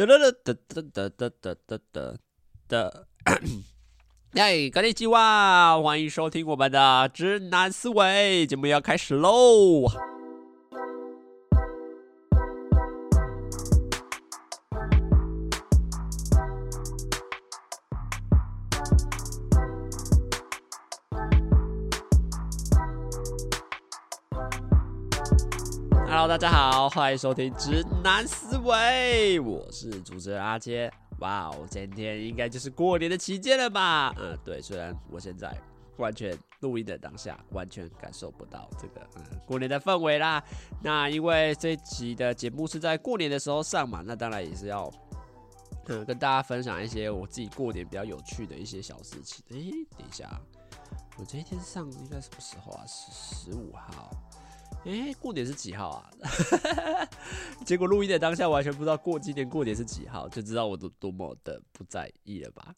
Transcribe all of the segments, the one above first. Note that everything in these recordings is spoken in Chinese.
哒哒哒哒哒哒哒哒哒哒。嗨，各位吉娃，欢迎收听我们的直男思维节目，要开始喽。哈喽大家好，欢迎收听直男思维，我是主持人阿杰。哇哦，今天应该就是过年的期间了吧？嗯，对，虽然我现在完全录音的当下完全感受不到这个嗯过年的氛围啦。那因为这期的节目是在过年的时候上嘛，那当然也是要嗯跟大家分享一些我自己过年比较有趣的一些小事情。诶，等一下，我这一天上应该什么时候啊？是十五号。哎、过年是几号啊？结果录音的当下完全不知道过今年过年是几号，就知道我都多么的不在意了吧？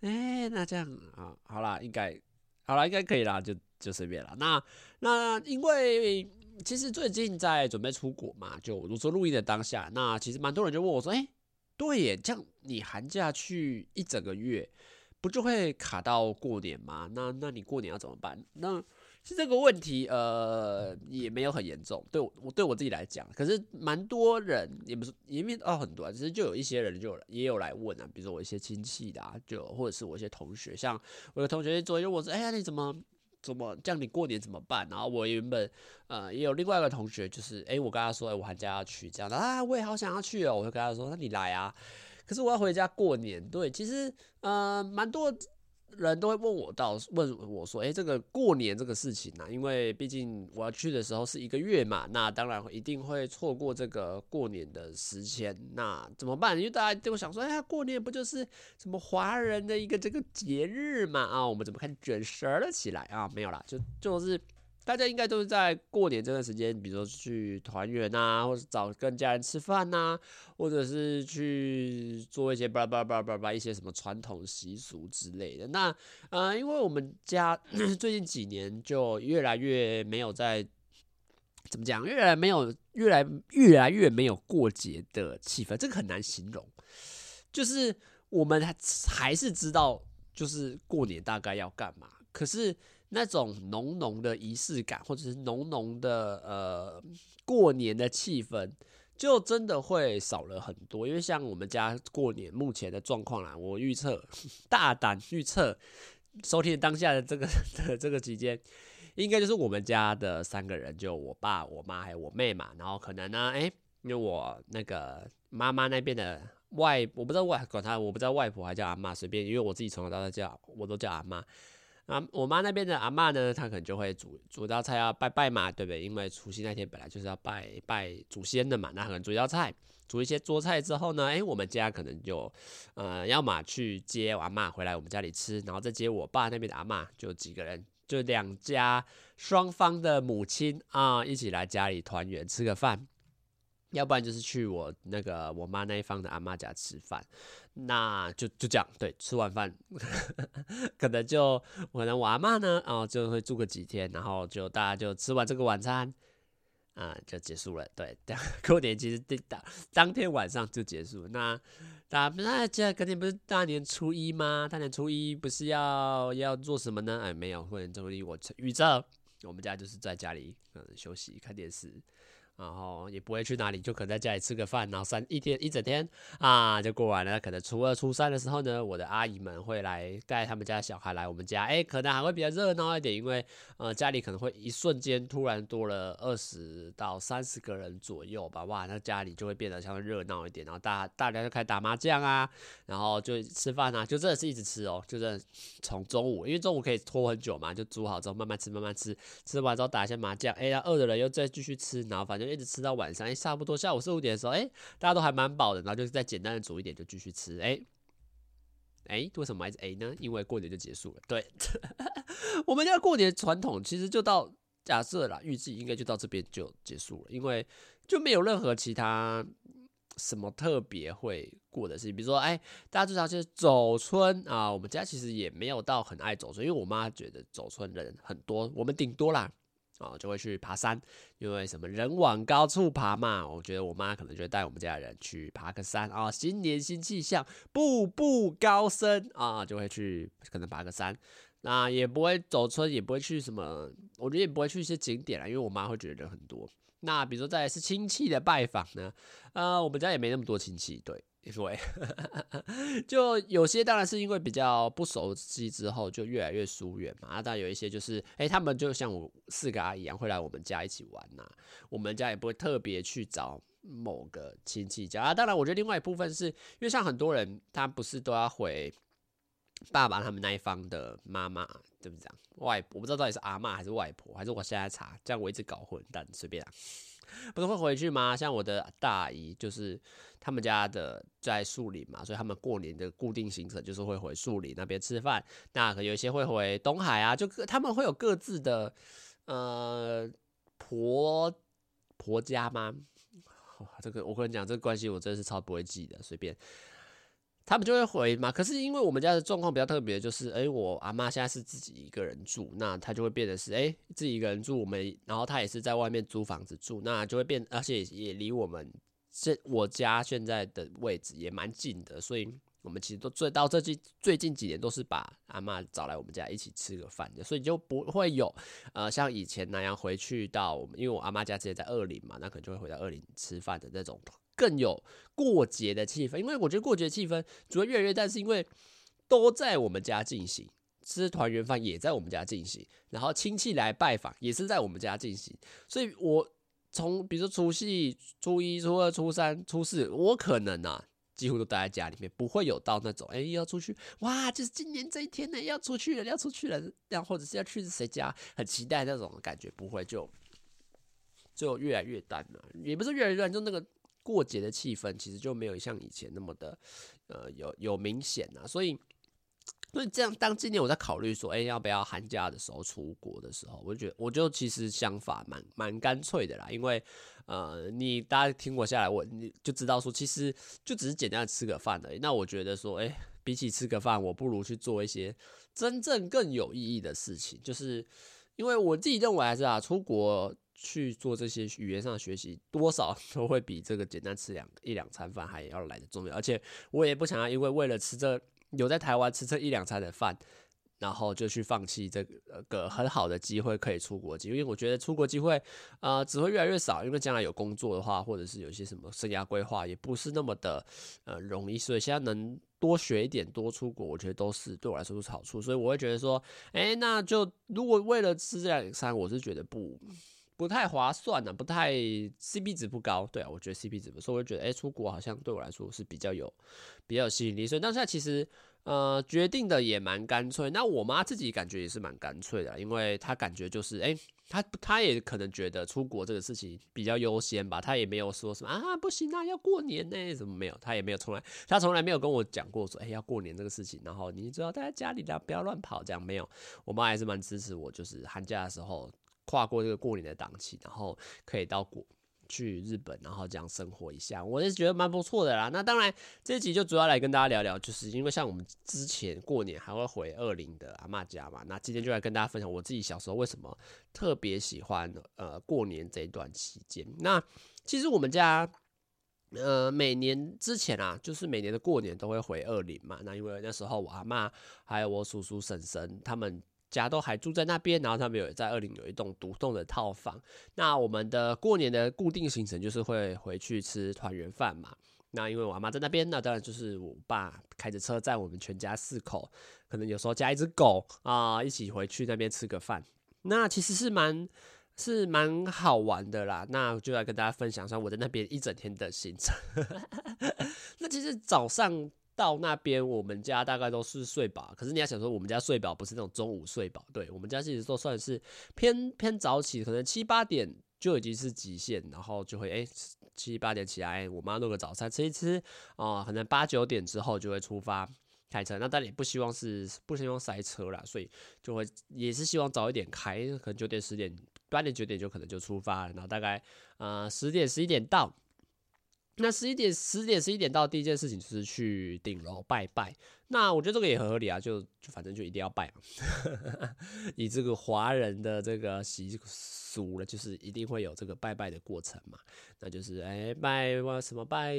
哎、那这样啊，好啦，应该好啦，应该可以啦，就就随便啦。那那因为其实最近在准备出国嘛，就如说录音的当下，那其实蛮多人就问我说：“哎、对耶，这样你寒假去一整个月，不就会卡到过年吗？那那你过年要怎么办？”那是这个问题，呃，也没有很严重，对我，我对我自己来讲，可是蛮多人也不是，也没哦很多啊，其实就有一些人就也有来问啊，比如说我一些亲戚的啊，就或者是我一些同学，像我的同学昨天问我说，哎呀，你怎么怎么这样？你过年怎么办？然后我原本呃也有另外一个同学，就是哎，我跟他说，我寒假要去这样的啊，我也好想要去哦，我就跟他说，那你来啊，可是我要回家过年，对，其实呃蛮多。人都会问我到问我说，哎，这个过年这个事情呢？因为毕竟我要去的时候是一个月嘛，那当然一定会错过这个过年的时间，那怎么办？因为大家就会想说，哎呀，过年不就是什么华人的一个这个节日嘛？啊，我们怎么看卷舌了起来啊？没有啦，就就是。大家应该都是在过年这段时间，比如说去团圆呐，或者找跟家人吃饭呐，或者是去做一些巴拉巴拉巴拉巴拉一些什么传统习俗之类的。那呃，因为我们家 最近几年就越来越没有在怎么讲，越来没有越来越来越没有过节的气氛，这个很难形容。就是我们还还是知道，就是过年大概要干嘛，可是。那种浓浓的仪式感，或者是浓浓的呃过年的气氛，就真的会少了很多。因为像我们家过年目前的状况啦，我预测大胆预测，收听当下的这个 的这个期间，应该就是我们家的三个人，就我爸、我妈还有我妹嘛。然后可能呢，哎、因为我那个妈妈那边的外，我不知道外管她，我不知道外婆还叫阿妈，随便，因为我自己从小到大叫，我都叫阿妈。啊，我妈那边的阿嬷呢，她可能就会煮煮道菜要拜拜嘛，对不对？因为除夕那天本来就是要拜拜祖先的嘛，那可能煮一道菜，煮一些桌菜之后呢，诶，我们家可能就呃，要么去接我阿妈回来我们家里吃，然后再接我爸那边的阿妈，就几个人，就两家双方的母亲啊，一起来家里团圆吃个饭。要不然就是去我那个我妈那一方的阿妈家吃饭，那就就这样，对，吃完饭 可能就可能我阿妈呢，然后就会住个几天，然后就大家就吃完这个晚餐，啊、就结束了。对，过年其实当当天晚上就结束。那大家那这肯定不是大年初一吗？大年初一不是要要做什么呢？哎，没有，过年初一我预兆我们家就是在家里嗯休息看电视。然后也不会去哪里，就可能在家里吃个饭，然后三一天一整天啊就过完了。可能初二、初三的时候呢，我的阿姨们会来带他们家小孩来我们家，哎，可能还会比较热闹一点，因为呃家里可能会一瞬间突然多了二十到三十个人左右吧，哇，那家里就会变得相对热闹一点。然后大大家就开始打麻将啊，然后就吃饭啊，就真的是一直吃哦，就真的从中午，因为中午可以拖很久嘛，就煮好之后慢慢吃，慢慢吃，吃完之后打一下麻将，哎，饿的人又再继续吃，然后反正。一直吃到晚上，哎，差不多下午四五点的时候，哎，大家都还蛮饱的，然后就是再简单的煮一点就继续吃，哎，哎，为什么还是哎呢？因为过年就结束了。对，我们家过年传统其实就到假设啦，预计应该就到这边就结束了，因为就没有任何其他什么特别会过的事情，比如说，哎，大家知道就是走村啊，我们家其实也没有到很爱走村，因为我妈觉得走村人很多，我们顶多啦。哦，就会去爬山，因为什么人往高处爬嘛。我觉得我妈可能就会带我们家人去爬个山啊，新年新气象，步步高升啊，就会去可能爬个山。那也不会走村，也不会去什么，我觉得也不会去一些景点啊，因为我妈会觉得人很多。那比如说再来是亲戚的拜访呢，呃，我们家也没那么多亲戚，对。因为 就有些当然是因为比较不熟悉之后就越来越疏远嘛，啊，当然有一些就是哎、他们就像我四个阿姨一样会来我们家一起玩呐，我们家也不会特别去找某个亲戚家啊。当然，我觉得另外一部分是因为像很多人他不是都要回爸爸他们那一方的妈妈，对不对？外我不知道到底是阿嬷还是外婆，还是我现在查这样我一直搞混，但随便啊。不是会回去吗？像我的大姨，就是他们家的在树林嘛，所以他们过年的固定行程就是会回树林那边吃饭。那可有一些会回东海啊，就他们会有各自的呃婆婆家吗？这个我跟你讲，这个关系我真的是超不会记的，随便。他们就会回嘛，可是因为我们家的状况比较特别，就是哎、我阿妈现在是自己一个人住，那她就会变得是哎、自己一个人住，我们然后她也是在外面租房子住，那就会变，而且也离我们现我家现在的位置也蛮近的，所以我们其实都最到这近最近几年都是把阿妈找来我们家一起吃个饭的，所以就不会有呃像以前那样回去到我们，因为我阿妈家直接在二林嘛，那可能就会回到二林吃饭的那种。更有过节的气氛，因为我觉得过节气氛主要越来越淡，是因为都在我们家进行，吃团圆饭也在我们家进行，然后亲戚来拜访也是在我们家进行，所以我从比如说除夕、初一、初二、初三、初四，我可能啊几乎都待在家里面，不会有到那种哎、要出去哇，就是今年这一天呢要出去了，要出去了，然后或者是要去谁家，很期待那种感觉，不会就就越来越淡了，也不是越来越淡，就那个。过节的气氛其实就没有像以前那么的，呃，有有明显啊，所以，所以这样，当今年我在考虑说，哎、要不要寒假的时候出国的时候，我就觉得，我就其实想法蛮蛮干脆的啦，因为，呃，你大家听我下来，我你就知道说，其实就只是简单吃个饭而已。那我觉得说，哎、比起吃个饭，我不如去做一些真正更有意义的事情，就是因为我自己认为还是啊，出国。去做这些语言上的学习，多少 都会比这个简单吃两一两餐饭还要来得重要。而且我也不想要，因为为了吃这有在台湾吃这一两餐的饭，然后就去放弃这个很好的机会可以出国机。因为我觉得出国机会啊、呃、只会越来越少，因为将来有工作的话，或者是有一些什么生涯规划，也不是那么的呃容易。所以现在能多学一点，多出国，我觉得都是对我来说都是好处。所以我会觉得说，哎、那就如果为了吃这两餐，我是觉得不。不太划算呢、啊，不太 CP 值不高，对啊，我觉得 CP 值不，所以我就觉得，哎、出国好像对我来说是比较有比较有吸引力，所以当下其实呃决定的也蛮干脆。那我妈自己感觉也是蛮干脆的，因为她感觉就是，哎、她她也可能觉得出国这个事情比较优先吧，她也没有说什么啊不行啊要过年呢，怎么没有？她也没有从来她从来没有跟我讲过说，哎、要过年这个事情，然后你知道待在家里的，不要乱跑，这样没有。我妈还是蛮支持我，就是寒假的时候。跨过这个过年的档期，然后可以到国去日本，然后这样生活一下，我是觉得蛮不错的啦。那当然，这一集就主要来跟大家聊聊，就是因为像我们之前过年还会回二林的阿嬷家嘛，那今天就来跟大家分享我自己小时候为什么特别喜欢呃过年这一段期间。那其实我们家呃每年之前啊，就是每年的过年都会回二林嘛，那因为那时候我阿嬷还有我叔叔婶婶他们。家都还住在那边，然后他们有在二林有一栋独栋的套房。那我们的过年的固定行程就是会回去吃团圆饭嘛。那因为我妈在那边，那当然就是我爸开着车载我们全家四口，可能有时候加一只狗啊，一起回去那边吃个饭。那其实是蛮是蛮好玩的啦。那就来跟大家分享一下我在那边一整天的行程。那其实早上。到那边，我们家大概都是睡饱。可是你要想说，我们家睡饱不是那种中午睡饱，对，我们家其实都算是偏偏早起，可能七八点就已经是极限，然后就会哎七八点起来，我妈弄个早餐吃一吃啊，可能八九点之后就会出发开车。那当然也不希望是不希望塞车啦，所以就会也是希望早一点开，可能九点十点八点九点就可能就出发了，然后大概呃十点十一点到。那十一点、十点、十一点到第一件事情就是去顶楼拜拜。那我觉得这个也很合理啊，就就反正就一定要拜嘛。以这个华人的这个习俗了，就是一定会有这个拜拜的过程嘛。那就是哎、欸、拜什么拜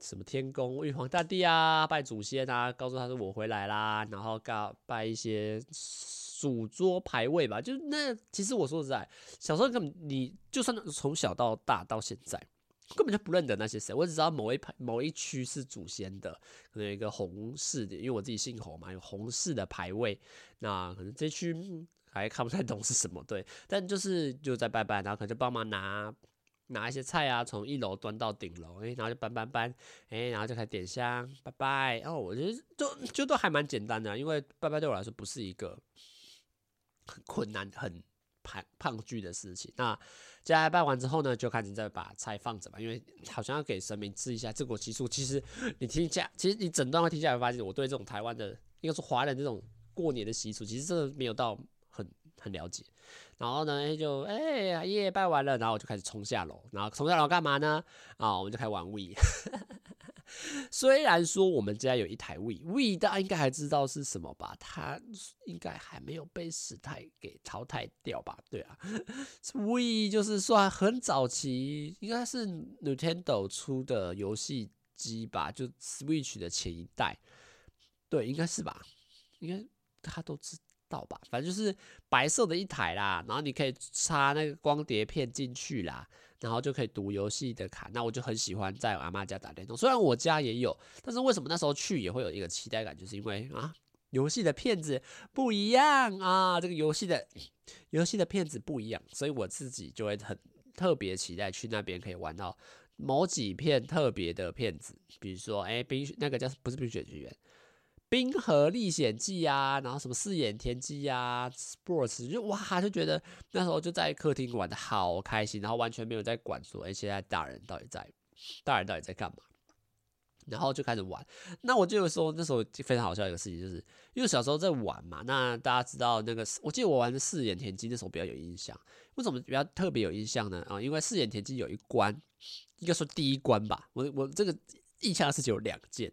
什么天公、玉皇大帝啊，拜祖先啊，告诉他说我回来啦，然后告拜一些主桌牌位吧。就那其实我说实在，小时候根本你就算从小到大到现在。根本就不认得那些谁，我只知道某一排某一区是祖先的，可能有一个洪氏的，因为我自己姓洪嘛，有洪氏的牌位。那可能这区还看不太懂是什么，对，但就是就在拜拜，然后可能就帮忙拿拿一些菜啊，从一楼端到顶楼，哎，然后就搬搬搬，哎，然后就开始点香拜拜。哦，我觉得就就都还蛮简单的，因为拜拜对我来说不是一个很困难很。胖胖剧的事情，那接下来拜完之后呢，就开始再把菜放着吧，因为好像要给神明吃一下。这个习俗其实你听一下，其实你整段话听下来，发现我对这种台湾的，应该是华人这种过年的习俗，其实真的没有到很很了解。然后呢，就哎呀耶拜完了，然后我就开始冲下楼，然后冲下楼干嘛呢？啊，我们就开始玩 Wii。虽然说我们家有一台 Wii，Wii 大家应该还知道是什么吧？它应该还没有被时代给淘汰掉吧？对啊，Wii 就是算很早期，应该是 Nintendo 出的游戏机吧？就 Switch 的前一代，对，应该是吧？应该大家都知道吧？反正就是白色的一台啦，然后你可以插那个光碟片进去啦。然后就可以读游戏的卡，那我就很喜欢在阿妈家打电动。虽然我家也有，但是为什么那时候去也会有一个期待感，就是因为啊，游戏的片子不一样啊，这个游戏的游戏的片子不一样，所以我自己就会很特别期待去那边可以玩到某几片特别的片子，比如说哎，冰雪那个叫不是冰雪奇缘。《冰河历险记》啊，然后什么四眼田鸡啊，Sports 就哇，就觉得那时候就在客厅玩的好开心，然后完全没有在管说，哎，现在大人到底在，大人到底在干嘛？然后就开始玩。那我就说那时候非常好笑一个事情，就是因为小时候在玩嘛。那大家知道那个，我记得我玩的四眼田鸡那时候比较有印象。为什么比较特别有印象呢？啊，因为四眼田鸡有一关，应该说第一关吧。我我这个印象的事情有两件。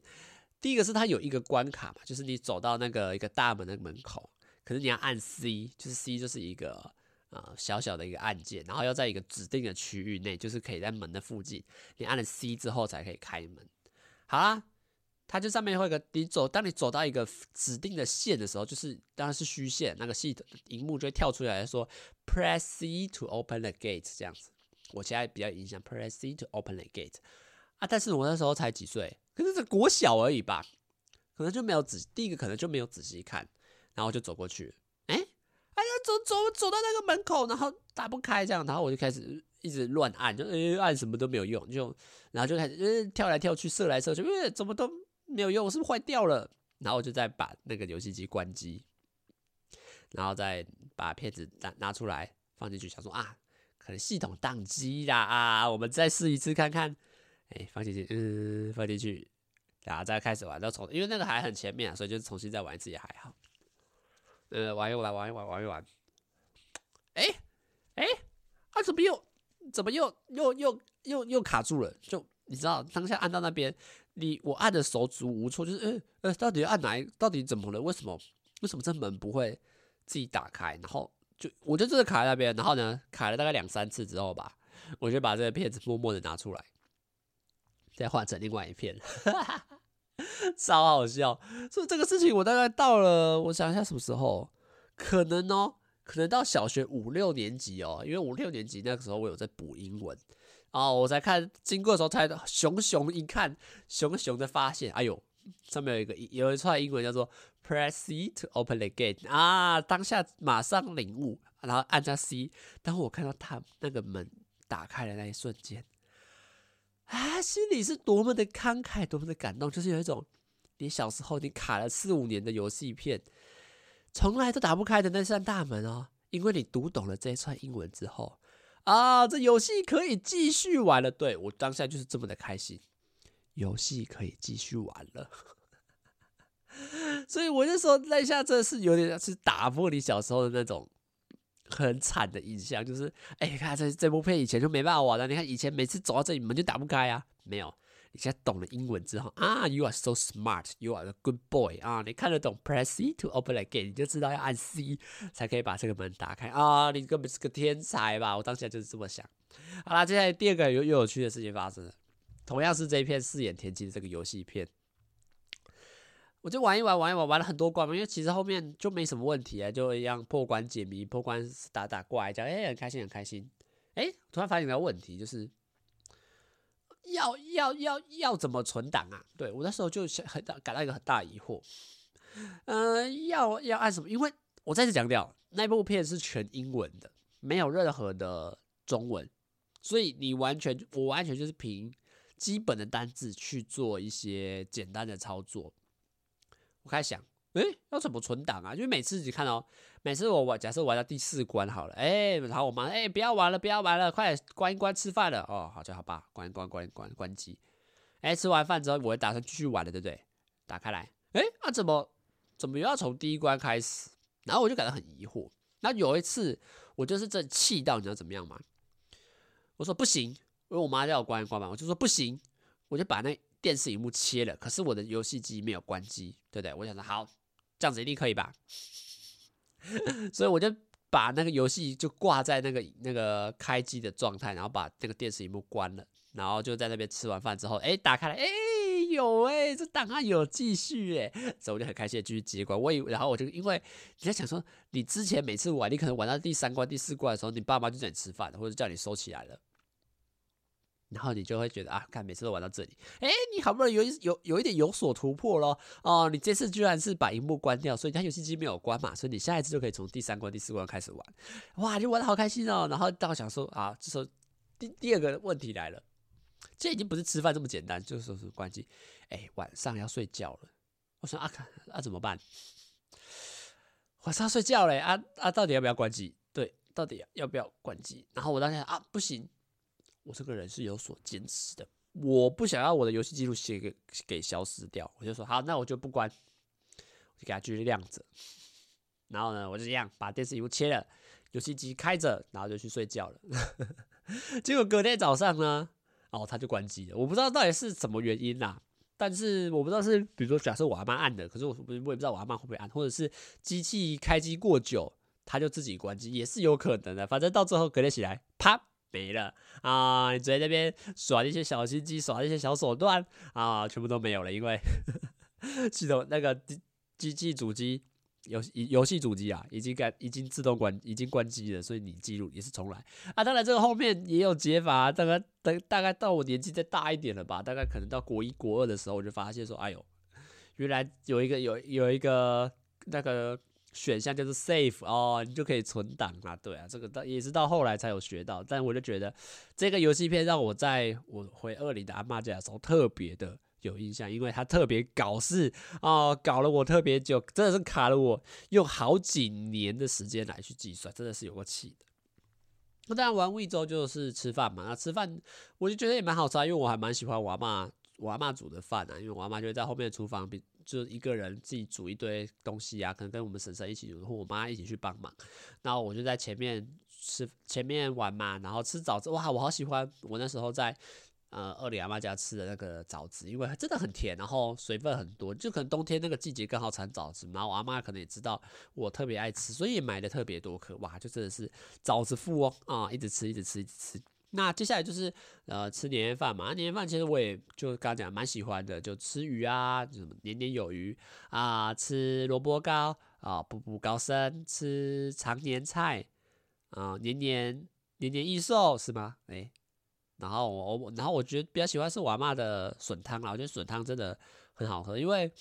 第一个是它有一个关卡嘛，就是你走到那个一个大门的门口，可是你要按 C，就是 C 就是一个呃小小的一个按键，然后要在一个指定的区域内，就是可以在门的附近，你按了 C 之后才可以开门。好啦，它就上面会有个你走，当你走到一个指定的线的时候，就是当然是虚线，那个系统荧幕就会跳出来说 Press C to open the gate 这样子。我现在比较有印象 Press C to open the gate 啊，但是我那时候才几岁。可是这国小而已吧，可能就没有仔第一个可能就没有仔细看，然后就走过去，哎、哎呀，走走走到那个门口，然后打不开这样，然后我就开始一直乱按，就、欸、按什么都没有用，就然后就开始、欸、跳来跳去，射来射去，因、欸、为怎么都没有用，是不是坏掉了？然后我就再把那个游戏机关机，然后再把片子拿拿出来放进去，想说啊，可能系统宕机啦啊，我们再试一次看看。哎、放进去，嗯，放进去，然后再开始玩，再重，因为那个还很前面，所以就重新再玩一次也还好。呃，玩一玩，玩一玩，玩一玩。哎、欸，哎、啊，怎么又，怎么又，又，又，又，又卡住了？就你知道，当下按到那边，你我按的手足无措，就是，呃、欸，呃，到底按哪一？到底怎么了？为什么？为什么这门不会自己打开？然后就我就这个卡在那边，然后呢，卡了大概两三次之后吧，我就把这个片子默默的拿出来。再换成另外一片，超好笑。所以这个事情我大概到了，我想一下什么时候，可能哦，可能到小学五六年级哦，因为五六年级那个时候我有在补英文，哦，我才看经过的时候才熊熊一看，熊熊的发现，哎呦，上面有一个有一串英文叫做 Press C to open the gate 啊，当下马上领悟，然后按下 C，当我看到他那个门打开的那一瞬间。啊，心里是多么的慷慨，多么的感动，就是有一种你小时候你卡了四五年的游戏片，从来都打不开的那扇大门哦，因为你读懂了这一串英文之后，啊，这游戏可以继续玩了。对，我当下就是这么的开心，游戏可以继续玩了。所以我就说那下真的是有点是打破你小时候的那种。很惨的印象就是，哎、欸，看这这部片以前就没办法玩了。你看以前每次走到这里门就打不开啊，没有。你现在懂了英文之后啊，You are so smart, you are a good boy 啊，你看得懂 Press C to open the gate，你就知道要按 C 才可以把这个门打开啊，你根本是个天才吧？我当下就是这么想。好啦，接下来第二个又又有趣的事情发生了，同样是这一片四眼田鸡的这个游戏片，我就玩一玩，玩一玩，玩了很多关嘛，因为其实后面就没什么问题啊，就一样破关解谜，破关打打怪，这样哎，很开心，很开心。哎，突然发现一个问题，就是。要要要要怎么存档啊？对，我那时候就想很大感到一个很大疑惑。嗯、要要按什么？因为我再次强调，那部片是全英文的，没有任何的中文，所以你完全我完全就是凭基本的单字去做一些简单的操作。我开始想。诶、要怎么存档啊？因为每次你看哦，每次我玩，假设玩到第四关好了，诶、然后我妈，诶、欸，不要玩了，不要玩了，快关一关吃饭了。哦，好就好吧，关关，关关，关机。诶、欸，吃完饭之后，我会打算继续玩了，对不对？打开来，诶、那、啊、怎么怎么又要从第一关开始？然后我就感到很疑惑。那有一次，我就是真气到，你知道怎么样吗？我说不行，因为我妈叫我关一关嘛，我就说不行，我就把那电视荧幕切了。可是我的游戏机没有关机，对不对？我想说好。这样子一定可以吧？所以我就把那个游戏就挂在那个那个开机的状态，然后把这个电视荧幕关了，然后就在那边吃完饭之后，哎，打开了，哎，有哎，这档案有继续哎，所以我就很开心的继续接关。我以然后我就因为你在想说，你之前每次玩，你可能玩到第三关、第四关的时候，你爸妈就叫你吃饭，或者叫你收起来了。然后你就会觉得啊，看每次都玩到这里，哎，你好不容易有有有一点有所突破咯。哦，你这次居然是把荧幕关掉，所以它游戏机没有关嘛，所以你下一次就可以从第三关、第四关开始玩，哇，你玩的好开心哦。然后到想说啊，这时候第第二个问题来了，这已经不是吃饭这么简单，就是说是关机，哎，晚上要睡觉了，我说啊，看啊怎么办？晚上睡觉嘞，啊啊，到底要不要关机？对，到底要要不要关机？然后我当时啊，不行。我这个人是有所坚持的，我不想要我的游戏记录写给给消失掉，我就说好，那我就不关，我就给它继续亮着。然后呢，我就这样把电视屏幕切了，游戏机开着，然后就去睡觉了。结果隔天早上呢，哦，它就关机了。我不知道到底是什么原因啦，但是我不知道是，比如说假设我阿妈按的，可是我我也不知道我阿妈会不会按，或者是机器开机过久，它就自己关机，也是有可能的。反正到最后隔天起来，啪。没了啊！你在那边耍一些小心机，耍一些小手段啊，全部都没有了，因为 系统那个机机器主机游游戏主机啊，已经该已经自动关已经关机了，所以你记录也是重来啊。当然这个后面也有解法，大概等大概到我年纪再大一点了吧，大概可能到国一国二的时候，我就发现说，哎呦，原来有一个有有一个那个。选项就是 save 哦，你就可以存档啊。对啊，这个到也是到后来才有学到。但我就觉得这个游戏片让我在我回二零的阿嬷家的时候特别的有印象，因为它特别搞事哦，搞了我特别久，真的是卡了我用好几年的时间来去计算，真的是有个气的。那当然玩 Wii 之后就是吃饭嘛，那吃饭我就觉得也蛮好吃啊，因为我还蛮喜欢我阿嬷我阿嬷煮的饭啊，因为我阿嬷就会在后面厨房比。就一个人自己煮一堆东西啊，可能跟我们婶婶一起，或我妈一起去帮忙。然后我就在前面吃，前面玩嘛，然后吃枣子。哇，我好喜欢我那时候在呃二里阿妈家吃的那个枣子，因为真的很甜，然后水分很多。就可能冬天那个季节刚好产枣子，然后我阿妈可能也知道我特别爱吃，所以也买的特别多颗。哇，就真的是枣子富哦啊，一直吃，一直吃，一直吃。那接下来就是呃吃年夜饭嘛，年夜饭其实我也就刚刚讲蛮喜欢的，就吃鱼啊，什么年年有余啊，吃萝卜糕啊，步步高升，吃长年菜啊，年年年年益寿是吗？哎、然后我然后我觉得比较喜欢是我阿嬷的笋汤啦，我觉得笋汤真的很好喝，因为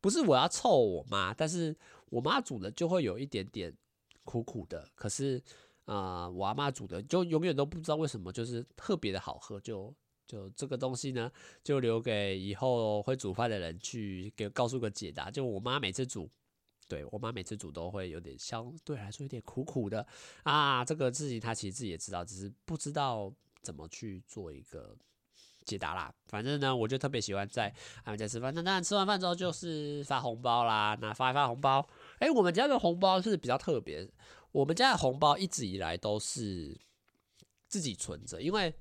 不是我要凑我妈，但是我妈煮的就会有一点点苦苦的，可是。啊、我阿妈煮的就永远都不知道为什么就是特别的好喝，就就这个东西呢，就留给以后会煮饭的人去给告诉个解答。就我妈每次煮，对我妈每次煮都会有点相对来说有点苦苦的啊。这个事情她其实自己也知道，只是不知道怎么去做一个解答啦。反正呢，我就特别喜欢在他们家吃饭。那当然吃完饭之后就是发红包啦，那发一发红包。哎，我们家的红包是比较特别。我们家的红包一直以来都是自己存着，因为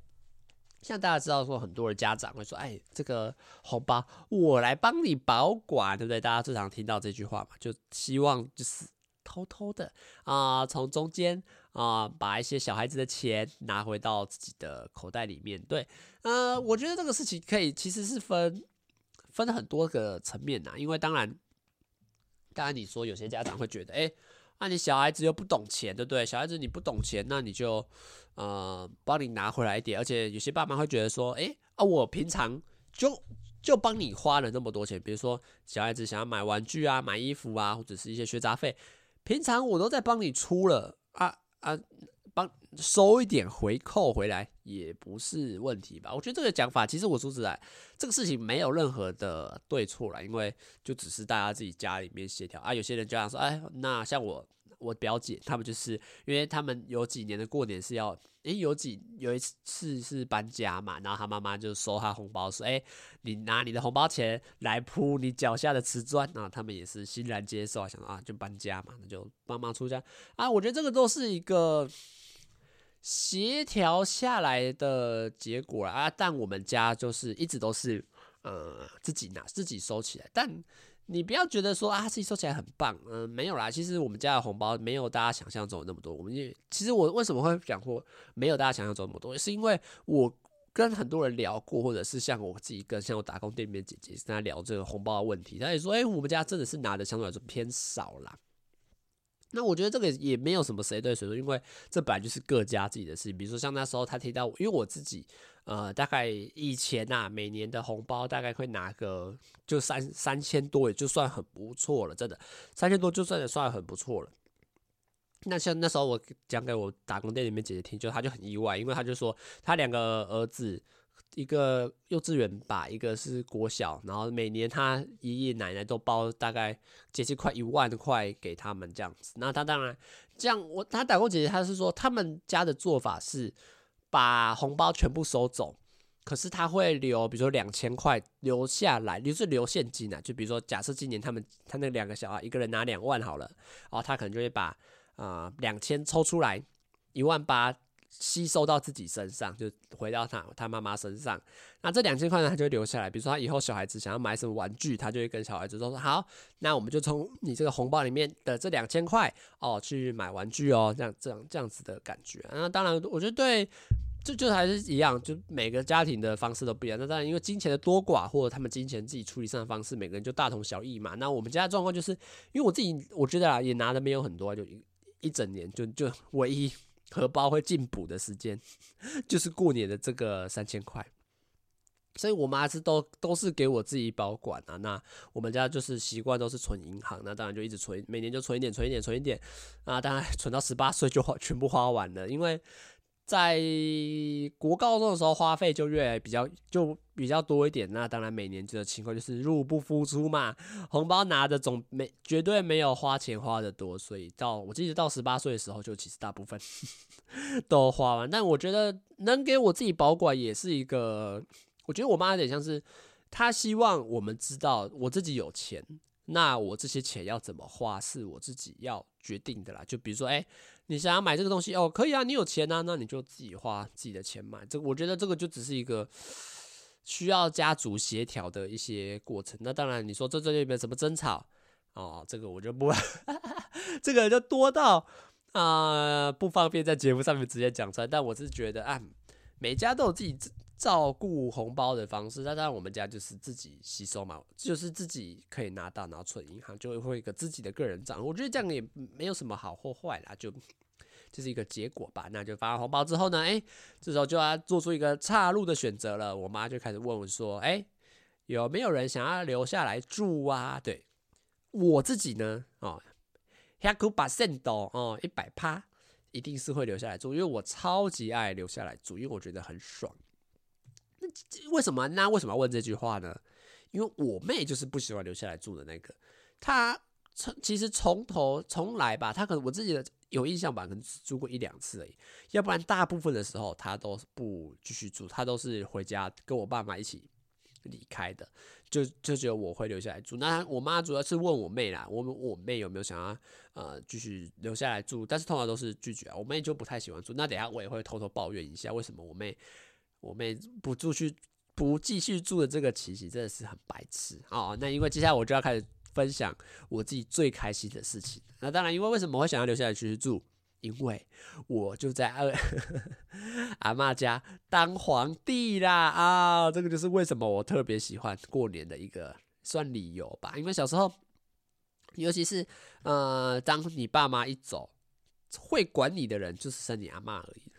像大家知道说，很多的家长会说：“哎，这个红包我来帮你保管，对不对？”大家最常听到这句话嘛，就希望就是偷偷的啊、从中间啊、把一些小孩子的钱拿回到自己的口袋里面。对，呃，我觉得这个事情可以其实是分分很多个层面呐，因为当然，当然你说有些家长会觉得，哎。那你小孩子又不懂钱，对不对？小孩子你不懂钱，那你就呃帮你拿回来一点。而且有些爸妈会觉得说，诶啊，我平常就就帮你花了那么多钱，比如说小孩子想要买玩具啊、买衣服啊，或者是一些学杂费，平常我都在帮你出了啊啊，收一点回扣回来也不是问题吧？我觉得这个讲法，其实我说实在，这个事情没有任何的对错啦，因为就只是大家自己家里面协调啊。有些人就想说，哎，那像我。我表姐他们就是，因为他们有几年的过年是要，诶、有几有一次是搬家嘛，然后他妈妈就收他红包说，诶、欸，你拿你的红包钱来铺你脚下的瓷砖，然后他们也是欣然接受，想啊，就搬家嘛，那就帮忙出家啊。我觉得这个都是一个协调下来的结果啊，但我们家就是一直都是呃自己拿自己收起来，但。你不要觉得说啊，自己收起来很棒，嗯、没有啦。其实我们家的红包没有大家想象中那么多。我们也其实我为什么会讲说没有大家想象中那么多，是因为我跟很多人聊过，或者是像我自己跟像我打工店里面姐姐跟他聊这个红包的问题，他也说，哎、我们家真的是拿的相对来说偏少啦。那我觉得这个也没有什么谁对谁错，因为这本来就是各家自己的事情。比如说像那时候他提到，因为我自己。呃，大概以前呐、啊，每年的红包大概会拿个就三三千多，也就算很不错了，真的三千多就算也算很不错了。那像那时候我讲给我打工店里面姐姐听，就她就很意外，因为她就说她两个儿子，一个幼稚园吧，一个是国小，然后每年他爷爷奶奶都包大概接近快一万块给他们这样子。那他当然这样，我他打工姐姐她是说他们家的做法是。把红包全部收走，可是他会留，比如说两千块留下来，就是留现金啊。就比如说，假设今年他们他那两个小孩一个人拿两万好了，然后他可能就会把啊两千抽出来，一万八吸收到自己身上，就回到他他妈妈身上。那这两千块呢，他就会留下来。比如说他以后小孩子想要买什么玩具，他就会跟小孩子说好，那我们就从你这个红包里面的这两千块哦去买玩具哦，这样这样这样子的感觉。那当然，我觉得对。这就还是一样，就每个家庭的方式都不一样。那当然，因为金钱的多寡或者他们金钱自己处理上的方式，每个人就大同小异嘛。那我们家的状况就是，因为我自己我觉得啊，也拿的没有很多，就一一整年就就 唯一荷包会进补的时间，就是过年的这个三千块。所以我妈是都都是给我自己保管啊。那我们家就是习惯都是存银行，那当然就一直存，每年就存一点，存一点，存一点啊。当然存到十八岁就花全部花完了，因为。在国高中的时候，花费就越来比较就比较多一点。那当然，每年这个情况就是入不敷出嘛，红包拿的总没绝对没有花钱花的多。所以到我记得到十八岁的时候，就其实大部分 都花完。但我觉得能给我自己保管也是一个，我觉得我妈有点像是她希望我们知道我自己有钱，那我这些钱要怎么花是我自己要决定的啦。就比如说，哎。你想要买这个东西哦，可以啊，你有钱啊，那你就自己花自己的钱买。这我觉得这个就只是一个需要家族协调的一些过程。那当然，你说这这里面什么争吵哦，这个我就不，这个就多到啊、不方便在节目上面直接讲出来。但我是觉得啊，每家都有自己。照顾红包的方式，那当然我们家就是自己吸收嘛，就是自己可以拿到，然后存银行，就会会一个自己的个人账。我觉得这样也没有什么好或坏啦，就 就是一个结果吧。那就发完红包之后呢，哎、这时候就要做出一个岔路的选择了。我妈就开始问我说：“哎、有没有人想要留下来住啊？”对，我自己呢，哦，百分之百哦，一百趴一定是会留下来住，因为我超级爱留下来住，因为我觉得很爽。为什么？那为什么要问这句话呢？因为我妹就是不喜欢留下来住的那个。她从其实从头从来吧，她可能我自己的有印象吧，可能只住过一两次而已。要不然大部分的时候她都不继续住，她都是回家跟我爸妈一起离开的。就就只有我会留下来住。那我妈主要是问我妹啦，我我妹有没有想要呃继续留下来住，但是通常都是拒绝啊。我妹就不太喜欢住。那等下我也会偷偷抱怨一下，为什么我妹。我妹不住去不继续住的这个情形真的是很白痴哦。那因为接下来我就要开始分享我自己最开心的事情。那当然，因为为什么我会想要留下来继续住？因为我就在阿 阿嬷家当皇帝啦啊！这个就是为什么我特别喜欢过年的一个算理由吧。因为小时候，尤其是呃，当你爸妈一走，会管你的人就是生你阿嬷而已。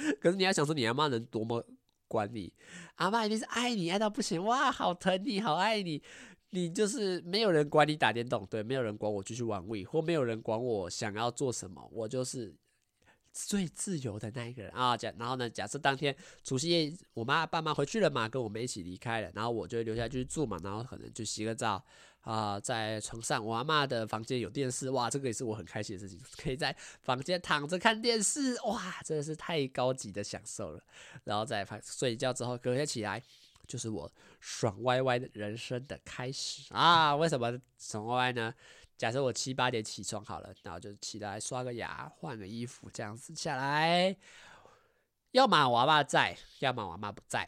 可是你要想说，你阿妈能多么管你？阿妈一定是爱你爱到不行，哇，好疼你，好爱你。你就是没有人管你打电动，对，没有人管我继续玩 Wii，或没有人管我想要做什么，我就是最自由的那一个人啊。假然后呢，假设当天除夕夜我妈爸妈回去了嘛，跟我们一起离开了，然后我就留下去住嘛，然后可能就洗个澡啊，在床上，我阿妈的房间有电视，哇，这个也是我很开心的事情，可以在房间躺着看电视，哇，真的是太高级的享受了。然后在睡觉之后，隔天起来。就是我爽歪歪的人生的开始啊！为什么爽歪歪呢？假设我七八点起床好了，然后就起来刷个牙、换个衣服，这样子下来，要么我阿妈在，要么我阿妈不在。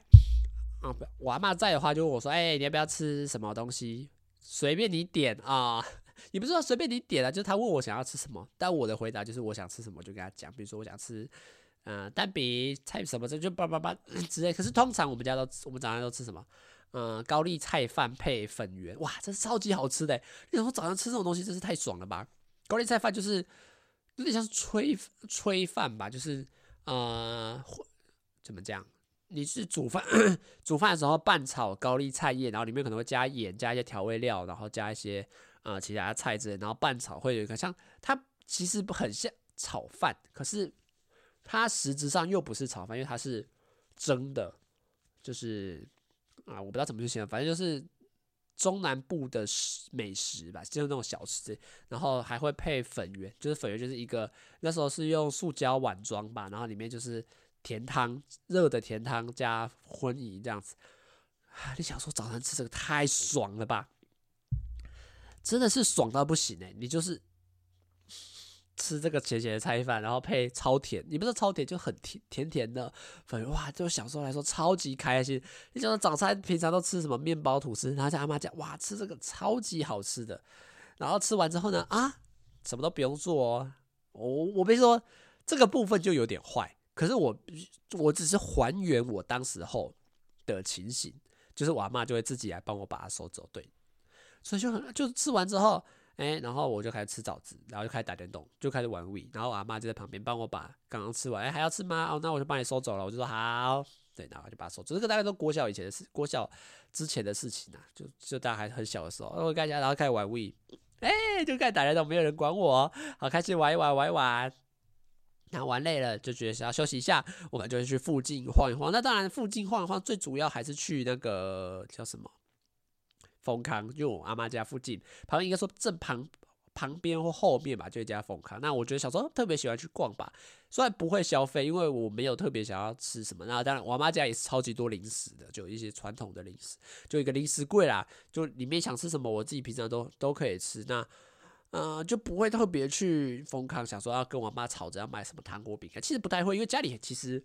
啊，我阿妈在的话，就问我说：“哎、你要不要吃什么东西？随便你点啊！” 也不是说随便你点啊，就是他问我想要吃什么，但我的回答就是我想吃什么就跟他讲，比如说我想吃。嗯、呃，蛋饼菜什么这就叭叭叭 之类。可是通常我们家都我们早上都吃什么？嗯、高丽菜饭配粉圆，哇，这是超级好吃的。你说早上吃这种东西真是太爽了吧？高丽菜饭就是有点像是炊炊饭吧，就是呃，怎么讲？你是煮饭 煮饭的时候拌炒高丽菜叶，然后里面可能会加盐，加一些调味料，然后加一些呃其他的菜之类，然后拌炒会有一个像它其实不很像炒饭，可是。它实质上又不是炒饭，因为它是蒸的，就是啊，我不知道怎么去形容，反正就是中南部的食美食吧，就是那种小吃，然后还会配粉圆，就是粉圆就是一个那时候是用塑胶碗装吧，然后里面就是甜汤，热的甜汤加荤饮这样子。你想说早餐吃这个太爽了吧？真的是爽到不行欸，你就是。吃这个咸咸的菜饭，然后配超甜，你不是超甜就很甜甜甜的粉，哇，就小时候来说超级开心。你想说早餐平常都吃什么面包吐司，然后在阿妈讲，哇，吃这个超级好吃的。然后吃完之后呢，啊，什么都不用做哦。我我别说这个部分就有点坏，可是我我只是还原我当时候的情形，就是我阿妈就会自己来帮我把它收走，对，所以就很就吃完之后。哎、然后我就开始吃枣子，然后就开始打电动，就开始玩 w 然后我阿妈就在旁边帮我把刚刚吃完，哎、欸，还要吃吗？哦，那我就帮你收走了。我就说好，对，然后就把它收走。这个大概都国小以前的事，国小之前的事情啊，就就大家还很小的时候，我看一下，然后开始玩 Wii，哎、就开始打电动，没有人管我，好开心玩一玩，玩一玩。然后玩累了就觉得想要休息一下，我们就会去附近晃一晃。那当然，附近晃一晃最主要还是去那个叫什么？丰康，就我阿妈家附近，旁边应该说正旁旁边或后面吧，就一家丰康。那我觉得小时候特别喜欢去逛吧，虽然不会消费，因为我没有特别想要吃什么。那当然，我阿妈家也是超级多零食的，就一些传统的零食，就一个零食柜啦，就里面想吃什么，我自己平常都都可以吃。那呃，就不会特别去疯狂，想说要跟我妈吵着要买什么糖果饼干，其实不太会，因为家里其实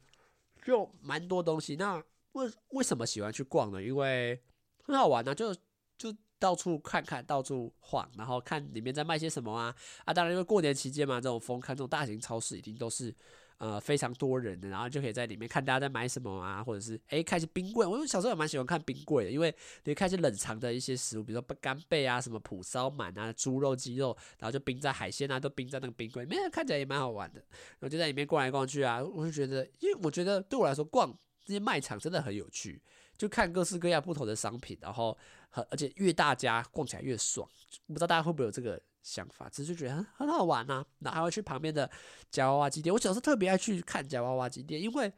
就蛮多东西。那为为什么喜欢去逛呢？因为很好玩呢、啊，就。就到处看看，到处晃，然后看里面在卖些什么啊啊！当然，因为过年期间嘛，这种疯看这种大型超市一定都是呃非常多人的，然后就可以在里面看大家在买什么啊，或者是诶开一些冰柜。我小时候也蛮喜欢看冰柜的，因为你会看一些冷藏的一些食物，比如说干贝啊、什么蒲烧鳗啊、猪肉、鸡肉，然后就冰在海鲜啊，都冰在那个冰柜里面，看起来也蛮好玩的。然后就在里面逛来逛去啊，我就觉得，因为我觉得对我来说逛这些卖场真的很有趣。就看各式各样不同的商品，然后很而且越大家逛起来越爽，不知道大家会不会有这个想法？只是就觉得很好玩啊，然后还会去旁边的夹娃娃机店。我小时候特别爱去看夹娃娃机店，因为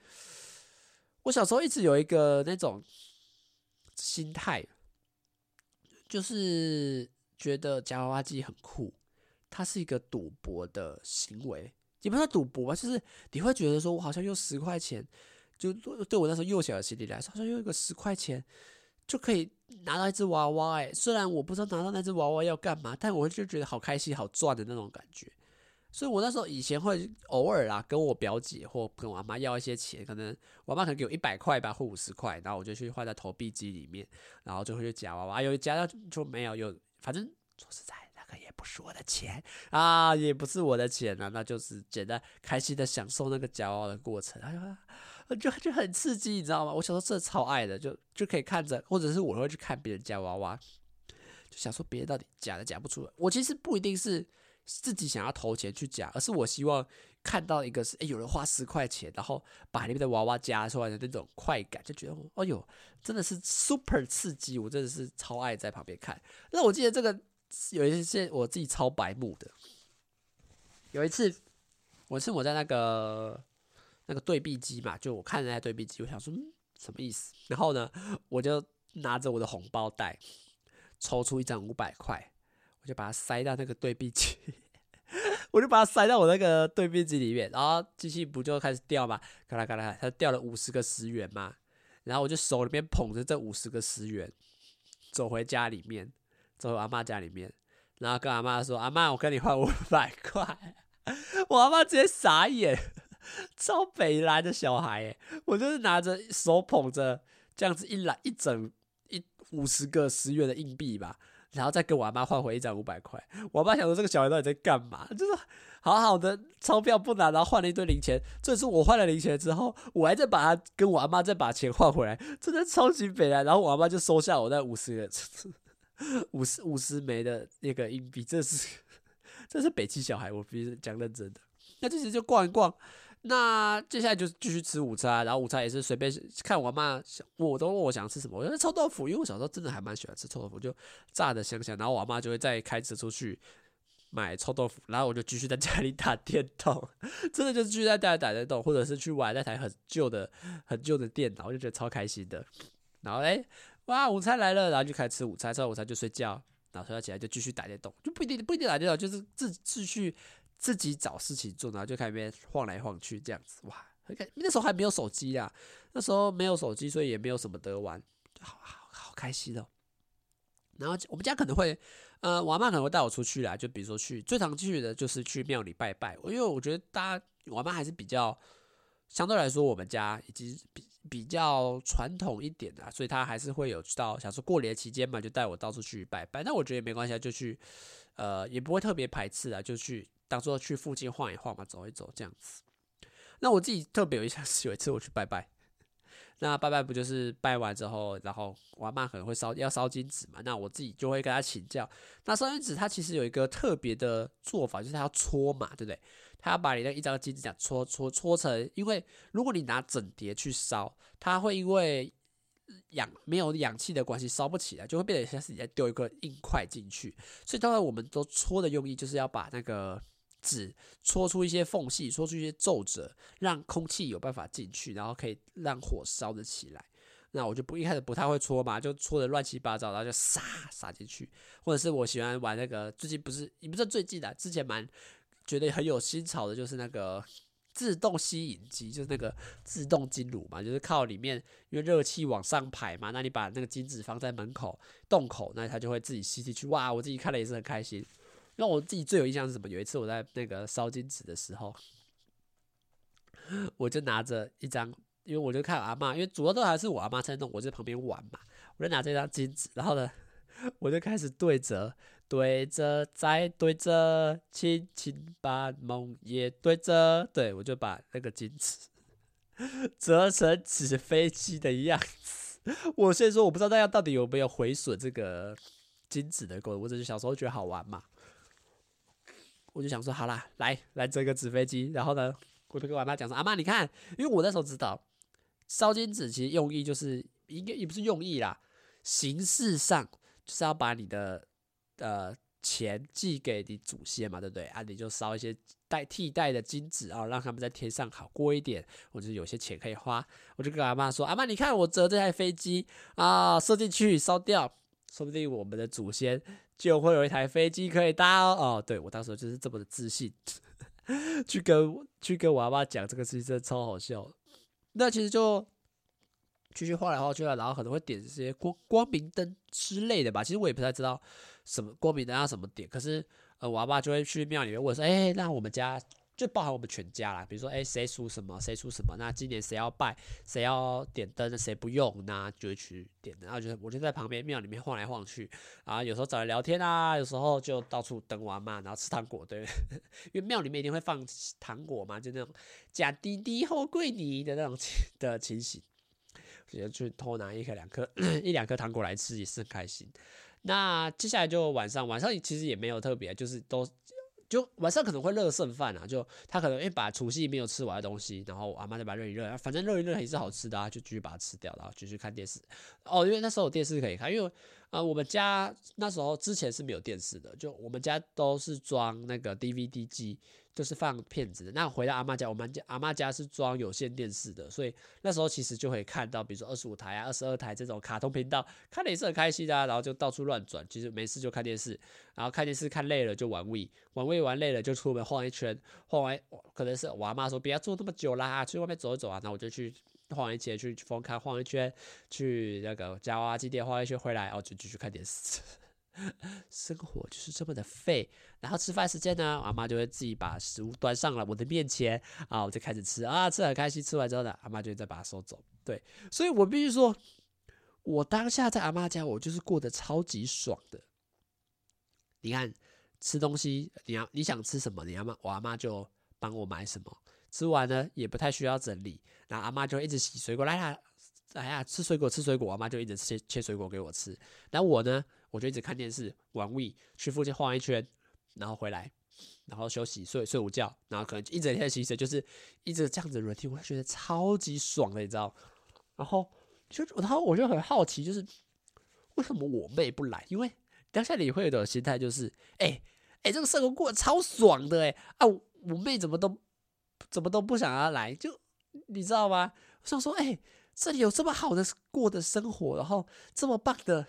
我小时候一直有一个那种心态，就是觉得夹娃娃机很酷，它是一个赌博的行为，也不是赌博吧，就是你会觉得说我好像用十块钱。就对我那时候幼小的心理来说，好像用一个十块钱就可以拿到一只娃娃。哎，虽然我不知道拿到那只娃娃要干嘛，但我就觉得好开心、好赚的那种感觉。所以我那时候以前会偶尔啦，跟我表姐或跟我阿妈要一些钱，可能我妈可能给我一百块吧，或五十块，然后我就去换在投币机里面，然后就会去夹娃娃，有夹到就没有，有反正说实在，那个也不是我的钱啊，也不是我的钱啊，那就是简单开心的享受那个夹娃娃的过程，就就很刺激，你知道吗？我小时候真的超爱的，就就可以看着，或者是我会去看别人夹娃娃，就想说别人到底夹的夹不出来，我其实不一定是。自己想要投钱去夹，而是我希望看到一个是，诶、有人花十块钱，然后把里面的娃娃夹出来的那种快感，就觉得，哦呦，真的是 super 刺激，我真的是超爱在旁边看。那我记得这个有一次我自己超白目的，有一次，我是我在那个那个对币机嘛，就我看那台对币机，我想说，嗯，什么意思？然后呢，我就拿着我的红包袋，抽出一张五百块。我就把它塞到那个对币机，我就把它塞到我那个对币机里面，然后机器不就开始掉嘛，嘎啦嘎啦，它掉了五十个十元嘛，然后我就手里面捧着这五十个十元，走回家里面，走回阿妈家里面，然后跟阿妈说：“阿妈，我跟你换五百块。”我阿妈直接傻眼，超北来的小孩诶，我就是拿着手捧着这样子一来一整一五十个十元的硬币吧。然后再跟我阿妈换回一张五百块，我阿妈想说这个小孩到底在干嘛？就是好好的钞票不拿，然后换了一堆零钱。这是我换了零钱之后，我还在把它跟我阿妈再把钱换回来，真的超级北来。然后我阿妈就收下我那五十元五十五十枚的那个硬币，这是 这是北七小孩，我必须讲认真的。那这些就逛一逛。那接下来就继续吃午餐，然后午餐也是随便看我妈想，我都问我想吃什么，我觉得臭豆腐，因为我小时候真的还蛮喜欢吃臭豆腐，就炸的香香，然后我妈就会再开车出去买臭豆腐，然后我就继续在家里打电动，真的就是继续在家里打电动，或者是去玩那台很旧的很旧的电脑，我就觉得超开心的。然后诶，哇，午餐来了，然后就开始吃午餐，吃完午餐就睡觉，然后睡觉起来就继续打电动，就不一定不一定打电动，就是自自续。自己找事情做，然后就开始边晃来晃去这样子，哇！很那时候还没有手机啊，那时候没有手机，所以也没有什么得玩，好好好开心哦。然后我们家可能会，呃，我妈可能会带我出去啦，就比如说去最常去的就是去庙里拜拜，因为我觉得大家我妈还是比较相对来说我们家已经比比较传统一点的，所以她还是会有到想说过年期间嘛，就带我到处去拜拜。那我觉得也没关系，就去，呃，也不会特别排斥啊，就去。当做去附近晃一晃嘛，走一走这样子。那我自己特别有印象是有一次我去拜拜，那拜拜不就是拜完之后，然后我阿嬷可能会烧要烧金纸嘛，那我自己就会跟他请教。那烧金纸它其实有一个特别的做法，就是它要搓嘛，对不对？它要把你那一张金纸这样搓搓搓成，因为如果你拿整叠去烧，它会因为氧没有氧气的关系烧不起来，就会变得像是你在丢一个硬块进去。所以当然我们都搓的用意就是要把那个。纸戳出一些缝隙，戳出一些皱褶，让空气有办法进去，然后可以让火烧得起来。那我就不一开始不太会戳嘛，就戳的乱七八糟，然后就撒撒进去。或者是我喜欢玩那个，最近不是也不是最近的，之前蛮觉得很有新潮的，就是那个自动吸引机，就是那个自动金炉嘛，就是靠里面因为热气往上排嘛，那你把那个金纸放在门口洞口，那它就会自己吸进去。哇，我自己看了也是很开心。让我自己最有印象是什么？有一次我在那个烧金纸的时候，我就拿着一张，因为我就看阿嬷，因为主要都还是我阿嬷在弄，我在旁边玩嘛。我就拿这张金纸，然后呢，我就开始对折，对着再对着，轻轻把梦也对着，对，我就把那个金纸折成纸飞机的样子。我虽然说，我不知道大家到底有没有毁损这个金纸的过程，我只是小时候觉得好玩嘛。我就想说，好啦，来来折个纸飞机。然后呢，我就跟我妈讲说，阿妈你看，因为我那时候知道烧金纸其实用意就是，应该也不是用意啦，形式上就是要把你的呃钱寄给你祖先嘛，对不对？啊，你就烧一些代替代的金纸啊，让他们在天上好过一点，或者有些钱可以花。我就跟阿妈说，阿妈你看，我折这台飞机啊，射进去烧掉，说不定我们的祖先。就会有一台飞机可以搭哦。哦，对，我当时就是这么的自信，去跟去跟我阿妈讲这个事情，真的超好笑。那其实就继续晃来晃去了，然后可能会点这些光光明灯之类的吧。其实我也不太知道什么光明灯要什么点。可是呃，我阿爸就会去庙里面问说，哎、那我们家。就包含我们全家啦，比如说，哎，谁属什么，谁属什么，那今年谁要拜，谁要点灯，谁不用，那就会去点灯。然后就我就在旁边庙里面晃来晃去，啊，有时候找人聊天啊，有时候就到处等我嘛，然后吃糖果，对，因为庙里面一定会放糖果嘛，就那种假滴滴后贵尼的那种 的情形，直接去偷拿一颗两颗一两颗糖果来吃也是很开心。那接下来就晚上，晚上其实也没有特别，就是都。就晚上可能会热剩饭啊，就他可能会把除夕没有吃完的东西，然后阿妈再把它热一热，反正热一热也是好吃的啊，就继续把它吃掉，然后继续看电视。哦，因为那时候有电视可以看，因为啊我们家那时候之前是没有电视的，就我们家都是装那个 DVD 机。就是放片子的。那回到阿妈家，我们家阿妈家是装有线电视的，所以那时候其实就会看到，比如说二十五台啊、二十二台这种卡通频道，看的也是很开心的。然后就到处乱转，其实没事就看电视，然后看电视看累了就玩位玩位玩累了就出门晃一圈，晃完可能是我阿妈说不要坐那么久啦，去外面走一走啊。那我就去晃一圈，去风看晃一圈，去那个夹娃娃机店晃一圈回来，然后就继续看电视。生活就是这么的废，然后吃饭时间呢，我阿妈就会自己把食物端上了我的面前啊，我就开始吃啊，吃很开心。吃完之后呢，阿妈就会再把它收走。对，所以我必须说，我当下在阿妈家，我就是过得超级爽的。你看，吃东西，你要你想吃什么，你阿妈我阿妈就帮我买什么。吃完呢，也不太需要整理，然后阿妈就一直洗水果，来啦，哎呀，吃水果吃水果，阿妈就一直切切水果给我吃。然后我呢？我就一直看电视、玩 Wii，去附近晃一圈，然后回来，然后休息、睡睡午觉，然后可能一整天的行程就是一直这样子轮替，我就觉得超级爽的，你知道？然后就然后我就很好奇，就是为什么我妹不来？因为当下你会有的心态就是，哎、哎、这个生活过得超爽的，哎啊，我妹怎么都怎么都不想要来，就你知道吗？我想说，哎、这里有这么好的过的生活，然后这么棒的。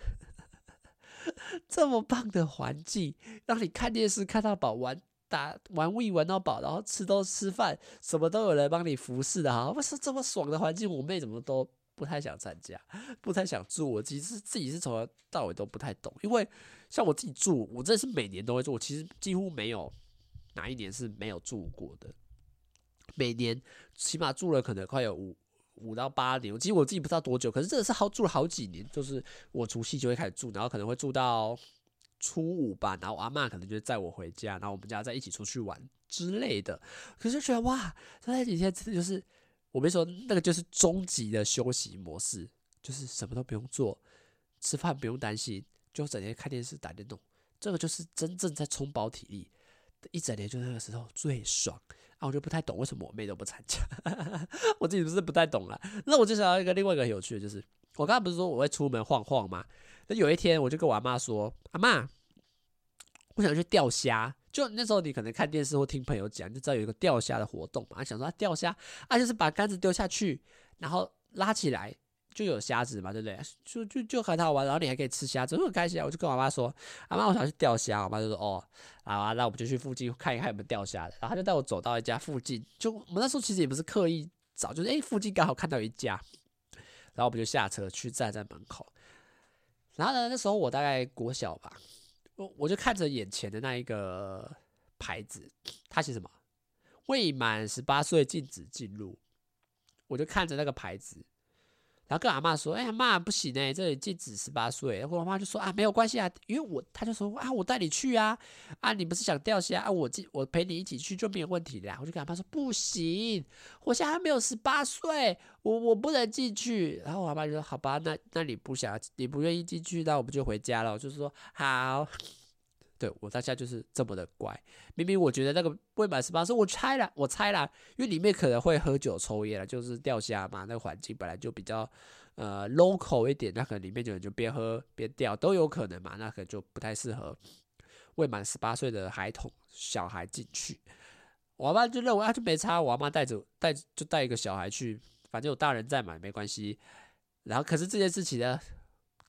这么棒的环境，让你看电视看到饱，玩打玩味玩到饱，然后吃都吃饭，什么都有人帮你服侍的哈。不是这么爽的环境，我妹怎么都不太想参加，不太想住。我其实自己是从头到尾都不太懂，因为像我自己住，我真是每年都会住，我其实几乎没有哪一年是没有住过的。每年起码住了可能快有五。五到八年，其实我自己不知道多久，可是真的是好住了好几年。就是我除夕就会开始住，然后可能会住到初五吧，然后我阿嬷可能就载我回家，然后我们家再一起出去玩之类的。可是觉得哇，那几天真的就是，我没说那个就是终极的休息模式，就是什么都不用做，吃饭不用担心，就整天看电视打电动，这个就是真正在充饱体力，一整年就那个时候最爽。啊，我就不太懂为什么我妹都不参加，我自己不是不太懂了。那我就想到一个另外一个很有趣的，就是我刚刚不是说我会出门晃晃吗？那有一天我就跟我阿妈说：“阿妈，我想去钓虾。”就那时候你可能看电视或听朋友讲，就知道有一个钓虾的活动嘛。想说，钓虾啊，就是把杆子丢下去，然后拉起来。就有虾子嘛，对不对？就就就很好玩，然后你还可以吃虾子，很开心啊！我就跟我妈说：“阿妈，我想去钓虾。”我妈就说：“哦，好啊，那我们就去附近看一看有没有钓虾的。”然后他就带我走到一家附近，就我们那时候其实也不是刻意找，就是诶，附近刚好看到一家，然后我们就下车去站在门口。然后呢，那时候我大概国小吧，我我就看着眼前的那一个牌子，它写什么？未满十八岁禁止进入。我就看着那个牌子。然后跟阿妈说：“哎呀妈，不行哎，这里禁止十八岁。”然后我妈就说：“啊，没有关系啊，因为我……他就说啊，我带你去啊，啊，你不是想钓虾啊？我进我陪你一起去就没有问题的。”我就跟阿妈说：“不行，我现在还没有十八岁，我我不能进去。”然后我阿妈就说：“好吧，那那你不想，你不愿意进去，那我们就回家了。”我就说：“好。”对，我当下就是这么的乖，明明我觉得那个未满十八岁，我猜了，我猜了，因为里面可能会喝酒抽烟了，就是钓虾嘛，那个环境本来就比较呃 local 一点，那可能里面就就边喝边钓都有可能嘛，那可能就不太适合未满十八岁的孩童小孩进去。我妈就认为啊，就没差，我妈带着带就带一个小孩去，反正有大人在嘛，没关系。然后可是这件事情呢？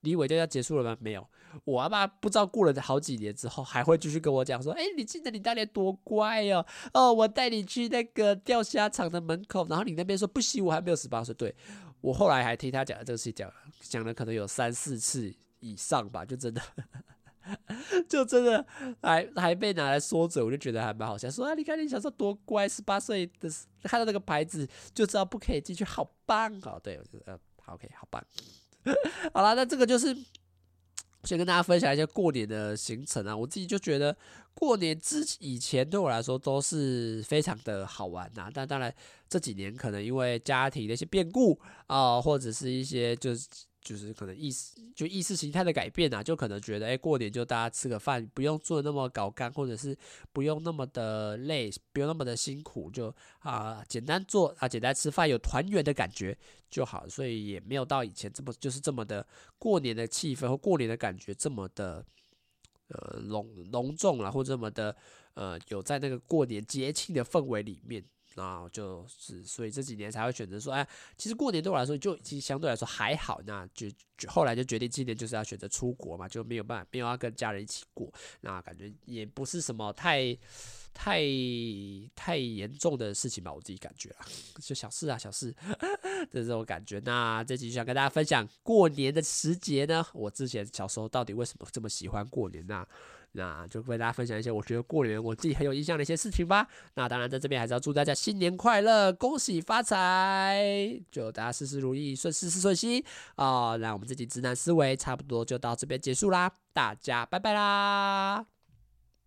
你以为就要结束了吗？没有，我阿爸不知道过了好几年之后，还会继续跟我讲说：“哎，你记得你当年多乖哦，哦，我带你去那个钓虾场的门口，然后你那边说不行，我还没有十八岁。对”我后来还听他讲这个事情，讲讲了可能有三四次以上吧，就真的 就真的还还被拿来说嘴，我就觉得还蛮好笑。说啊，你看你小时候多乖，十八岁的看到那个牌子就知道不可以进去，好棒哦！对，我觉得好 OK，好棒。好了，那这个就是先跟大家分享一下过年的行程啊。我自己就觉得过年之以前对我来说都是非常的好玩呐。但当然这几年可能因为家庭的一些变故啊，或者是一些就是。就是可能意识就意识形态的改变啊，就可能觉得哎、过年就大家吃个饭，不用做那么搞干，或者是不用那么的累，不用那么的辛苦，就啊简单做啊简单吃饭，有团圆的感觉就好，所以也没有到以前这么就是这么的过年的气氛或过年的感觉这么的呃隆隆重了，或这么的呃有在那个过年节庆的氛围里面。那就是，所以这几年才会选择说，哎，其实过年对我来说就已经相对来说还好，那就就后来就决定今年就是要选择出国嘛，就没有办法，没有要跟家人一起过，那感觉也不是什么太太太严重的事情吧，我自己感觉啊，就小事啊，小事，这种感觉。那这期想跟大家分享过年的时节呢，我之前小时候到底为什么这么喜欢过年呢？那就为大家分享一些我觉得过年我自己很有印象的一些事情吧。那当然在这边还是要祝大家新年快乐，恭喜发财，祝大家事事如意，顺事事顺心啊。那我们这集直男思维差不多就到这边结束啦，大家拜拜啦。